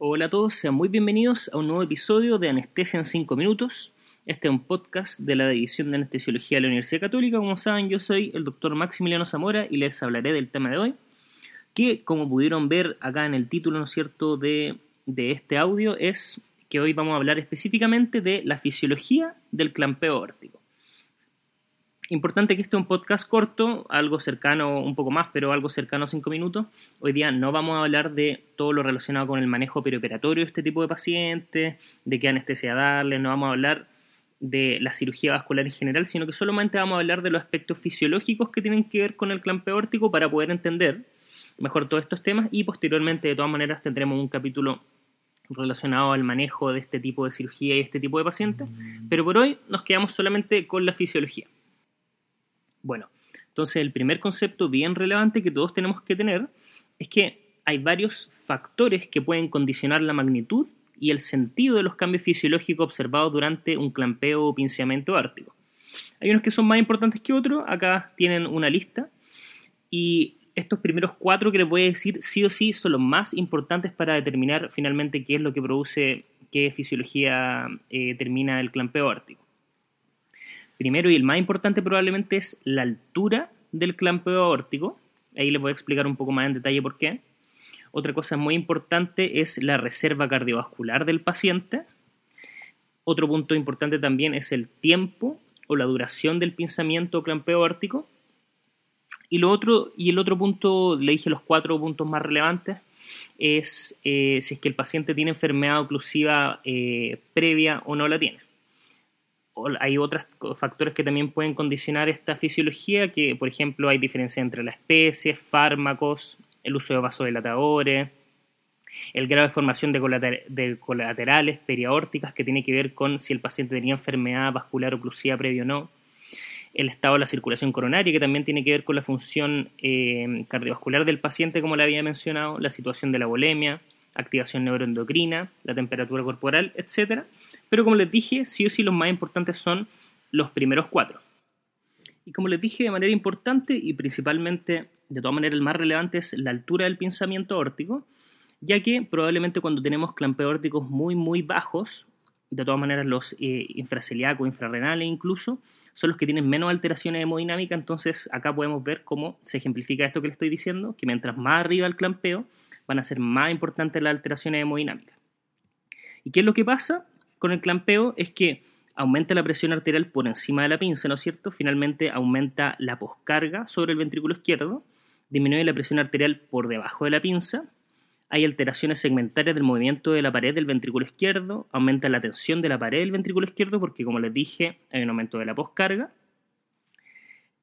Hola a todos, sean muy bienvenidos a un nuevo episodio de Anestesia en 5 minutos. Este es un podcast de la División de Anestesiología de la Universidad Católica. Como saben, yo soy el doctor Maximiliano Zamora y les hablaré del tema de hoy, que como pudieron ver acá en el título, ¿no cierto?, de, de este audio, es que hoy vamos a hablar específicamente de la fisiología del clampeo aórtico. Importante que este es un podcast corto, algo cercano, un poco más, pero algo cercano a 5 minutos. Hoy día no vamos a hablar de todo lo relacionado con el manejo perioperatorio de este tipo de pacientes, de qué anestesia darle, no vamos a hablar de la cirugía vascular en general, sino que solamente vamos a hablar de los aspectos fisiológicos que tienen que ver con el clampeo órtico para poder entender mejor todos estos temas y posteriormente de todas maneras tendremos un capítulo relacionado al manejo de este tipo de cirugía y este tipo de pacientes, pero por hoy nos quedamos solamente con la fisiología. Bueno, entonces el primer concepto bien relevante que todos tenemos que tener es que hay varios factores que pueden condicionar la magnitud y el sentido de los cambios fisiológicos observados durante un clampeo o pinceamiento ártico. Hay unos que son más importantes que otros, acá tienen una lista y estos primeros cuatro que les voy a decir sí o sí son los más importantes para determinar finalmente qué es lo que produce, qué fisiología eh, termina el clampeo ártico. Primero y el más importante probablemente es la altura del clampeo aórtico. Ahí les voy a explicar un poco más en detalle por qué. Otra cosa muy importante es la reserva cardiovascular del paciente. Otro punto importante también es el tiempo o la duración del pinzamiento o clampeo aórtico. Y, lo otro, y el otro punto, le dije los cuatro puntos más relevantes, es eh, si es que el paciente tiene enfermedad oclusiva eh, previa o no la tiene hay otros factores que también pueden condicionar esta fisiología, que por ejemplo hay diferencia entre la especie, fármacos, el uso de vasodilatadores, el grado de formación de, colaterales periaórticas que tiene que ver con si el paciente tenía enfermedad vascular oclusiva previa o no, el estado de la circulación coronaria que también tiene que ver con la función eh, cardiovascular del paciente como le había mencionado, la situación de la bulimia, activación neuroendocrina, la temperatura corporal, etcétera pero como les dije, sí o sí los más importantes son los primeros cuatro. Y como les dije de manera importante y principalmente, de todas maneras, el más relevante es la altura del pensamiento órtico, ya que probablemente cuando tenemos clampeos órticos muy, muy bajos, de todas maneras los eh, infraceliacos, infrarrenales incluso, son los que tienen menos alteraciones hemodinámicas, entonces acá podemos ver cómo se ejemplifica esto que les estoy diciendo, que mientras más arriba el clampeo, van a ser más importantes las alteraciones hemodinámicas. ¿Y qué es lo que pasa? Con el clampeo es que aumenta la presión arterial por encima de la pinza, ¿no es cierto? Finalmente aumenta la poscarga sobre el ventrículo izquierdo, disminuye la presión arterial por debajo de la pinza, hay alteraciones segmentarias del movimiento de la pared del ventrículo izquierdo, aumenta la tensión de la pared del ventrículo izquierdo porque, como les dije, hay un aumento de la poscarga.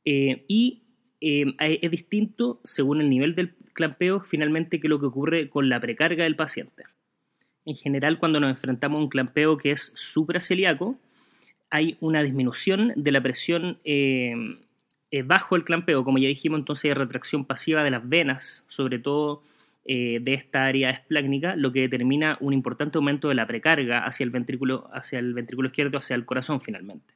Eh, y eh, es distinto según el nivel del clampeo finalmente que lo que ocurre con la precarga del paciente en general cuando nos enfrentamos a un clampeo que es supracelíaco, hay una disminución de la presión eh, eh, bajo el clampeo, como ya dijimos, entonces hay retracción pasiva de las venas, sobre todo eh, de esta área esplácnica, lo que determina un importante aumento de la precarga hacia el ventrículo, hacia el ventrículo izquierdo, hacia el corazón finalmente.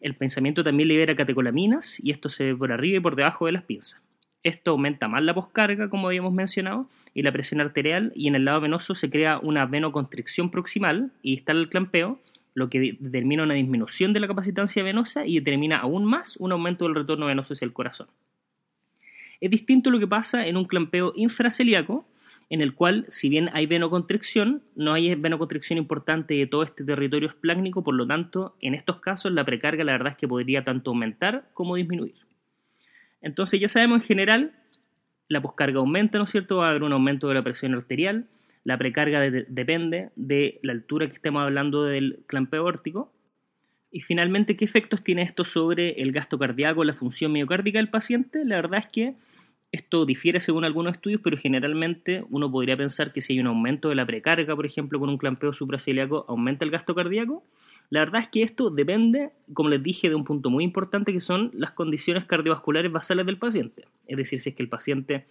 El pensamiento también libera catecolaminas y esto se ve por arriba y por debajo de las pinzas. Esto aumenta más la poscarga, como habíamos mencionado, y la presión arterial, y en el lado venoso se crea una venoconstricción proximal y está el clampeo, lo que determina una disminución de la capacitancia venosa y determina aún más un aumento del retorno venoso hacia el corazón. Es distinto lo que pasa en un clampeo infraceliaco, en el cual, si bien hay venoconstricción, no hay venoconstricción importante de todo este territorio esplácnico, por lo tanto, en estos casos la precarga la verdad es que podría tanto aumentar como disminuir. Entonces ya sabemos en general, la poscarga aumenta, ¿no es cierto? Va a haber un aumento de la presión arterial, la precarga depende de la altura que estemos hablando del clampeo órtico. Y finalmente, ¿qué efectos tiene esto sobre el gasto cardíaco, la función miocárdica del paciente? La verdad es que esto difiere según algunos estudios, pero generalmente uno podría pensar que si hay un aumento de la precarga, por ejemplo, con un clampeo supraciliaco, aumenta el gasto cardíaco. La verdad es que esto depende, como les dije, de un punto muy importante que son las condiciones cardiovasculares basales del paciente. Es decir, si es que el paciente,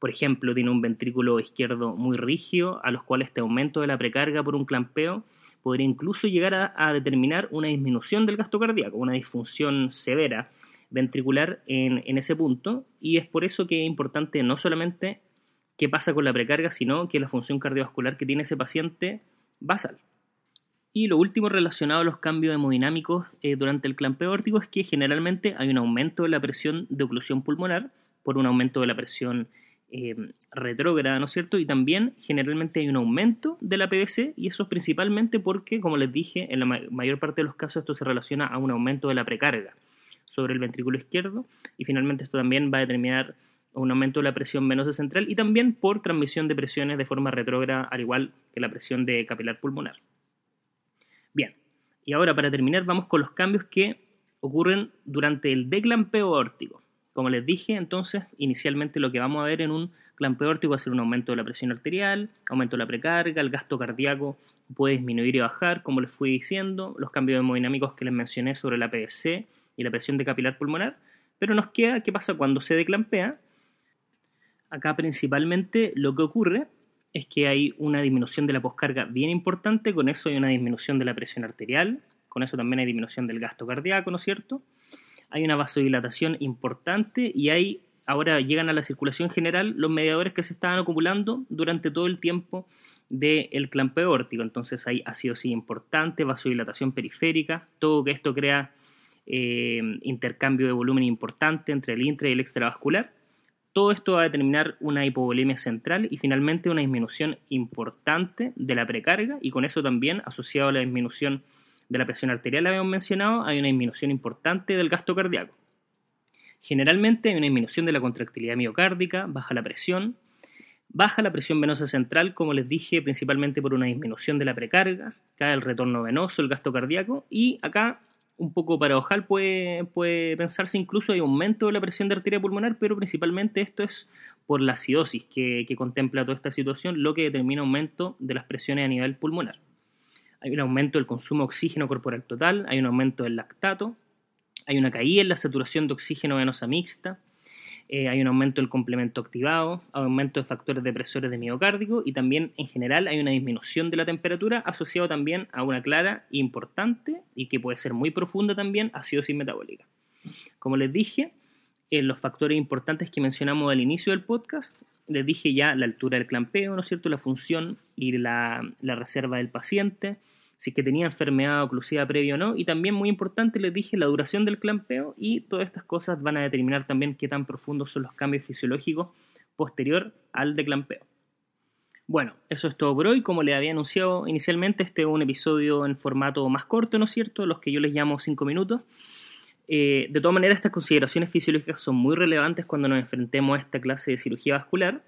por ejemplo, tiene un ventrículo izquierdo muy rígido, a los cuales este aumento de la precarga por un clampeo podría incluso llegar a, determinar una disminución del gasto cardíaco, una disfunción severa ventricular en, en ese punto, y es por eso que es importante no solamente qué pasa con la precarga, sino que la función cardiovascular que tiene ese paciente basal. Y lo último relacionado a los cambios hemodinámicos eh, durante el clampeo aórtico es que generalmente hay un aumento de la presión de oclusión pulmonar por un aumento de la presión eh, retrógrada, ¿no es cierto? Y también generalmente hay un aumento de la PVC y eso es principalmente porque, como les dije, en la mayor parte de los casos esto se relaciona a un aumento de la precarga sobre el ventrículo izquierdo y finalmente esto también va a determinar un aumento de la presión venosa central y también por transmisión de presiones de forma retrógrada, al igual que la presión de capilar pulmonar. Y ahora para terminar vamos con los cambios que ocurren durante el declampeo aórtico. Como les dije, entonces, inicialmente lo que vamos a ver en un clampeo aórtico va a ser un aumento de la presión arterial, aumento de la precarga, el gasto cardíaco puede disminuir y bajar, como les fui diciendo, los cambios hemodinámicos que les mencioné sobre la PVC y la presión de capilar pulmonar, pero nos queda qué pasa cuando se declampea. Acá principalmente lo que ocurre es que hay una disminución de la poscarga bien importante, con eso hay una disminución de la presión arterial, con eso también hay disminución del gasto cardíaco, ¿no es cierto? Hay una vasodilatación importante y hay, ahora llegan a la circulación general los mediadores que se estaban acumulando durante todo el tiempo del clampeo órtico. Entonces hay acidosis importante, vasodilatación periférica, todo que esto crea eh, intercambio de volumen importante entre el intra y el extravascular todo esto va a determinar una hipovolemia central y finalmente una disminución importante de la precarga y con eso también asociado a la disminución de la presión arterial, habíamos mencionado, hay una disminución importante del gasto cardíaco. Generalmente hay una disminución de la contractilidad miocárdica, baja la presión, baja la presión venosa central, como les dije, principalmente por una disminución de la precarga, cae el retorno venoso, el gasto cardíaco y acá un poco paradojal puede, puede pensarse incluso hay aumento de la presión de arteria pulmonar, pero principalmente esto es por la acidosis que, contempla toda esta situación, lo que determina aumento de las presiones a nivel pulmonar. Hay un aumento del consumo de oxígeno corporal total, hay un aumento del lactato, hay una caída en la saturación de oxígeno venosa mixta, eh, hay un aumento del complemento activado, aumento de factores depresores de miocárdico y también en general hay una disminución de la temperatura asociado también a una clara importante y que puede ser muy profunda también acidosis metabólica. Como les dije, en los factores importantes que mencionamos al inicio del podcast, les dije ya la altura del clampeo, ¿no es cierto? La función y la, la reserva del paciente, si es que tenía enfermedad oclusiva previa o no, y también muy importante les dije la duración del clampeo y todas estas cosas van a determinar también qué tan profundos son los cambios fisiológicos posterior al declampeo. Bueno, eso es todo por hoy. Como les había anunciado inicialmente, este es un episodio en formato más corto, ¿no es cierto? Los que yo les llamo 5 minutos. Eh, de todas maneras, estas consideraciones fisiológicas son muy relevantes cuando nos enfrentemos a esta clase de cirugía vascular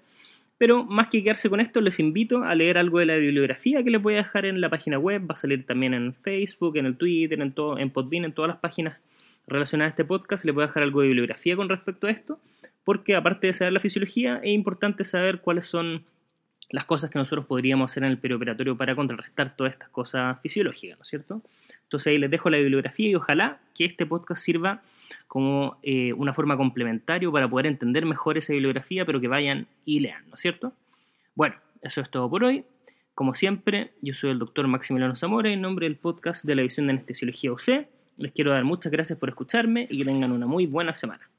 pero más que quedarse con esto, les invito a leer algo de la bibliografía que les voy a dejar en la página web. Va a salir también en Facebook, en el Twitter, en, todo, en Podbean, en todas las páginas relacionadas a este podcast. Les voy a dejar algo de bibliografía con respecto a esto, porque aparte de saber la fisiología, es importante saber cuáles son las cosas que nosotros podríamos hacer en el perioperatorio para contrarrestar todas estas cosas fisiológicas, ¿no es cierto? Entonces ahí les dejo la bibliografía y ojalá que este podcast sirva como eh, una forma complementaria para poder entender mejor esa bibliografía, pero que vayan y lean, ¿no es cierto? Bueno, eso es todo por hoy. Como siempre, yo soy el doctor Maximiliano Zamora en nombre del podcast de la edición de Anestesiología UC. Les quiero dar muchas gracias por escucharme y que tengan una muy buena semana.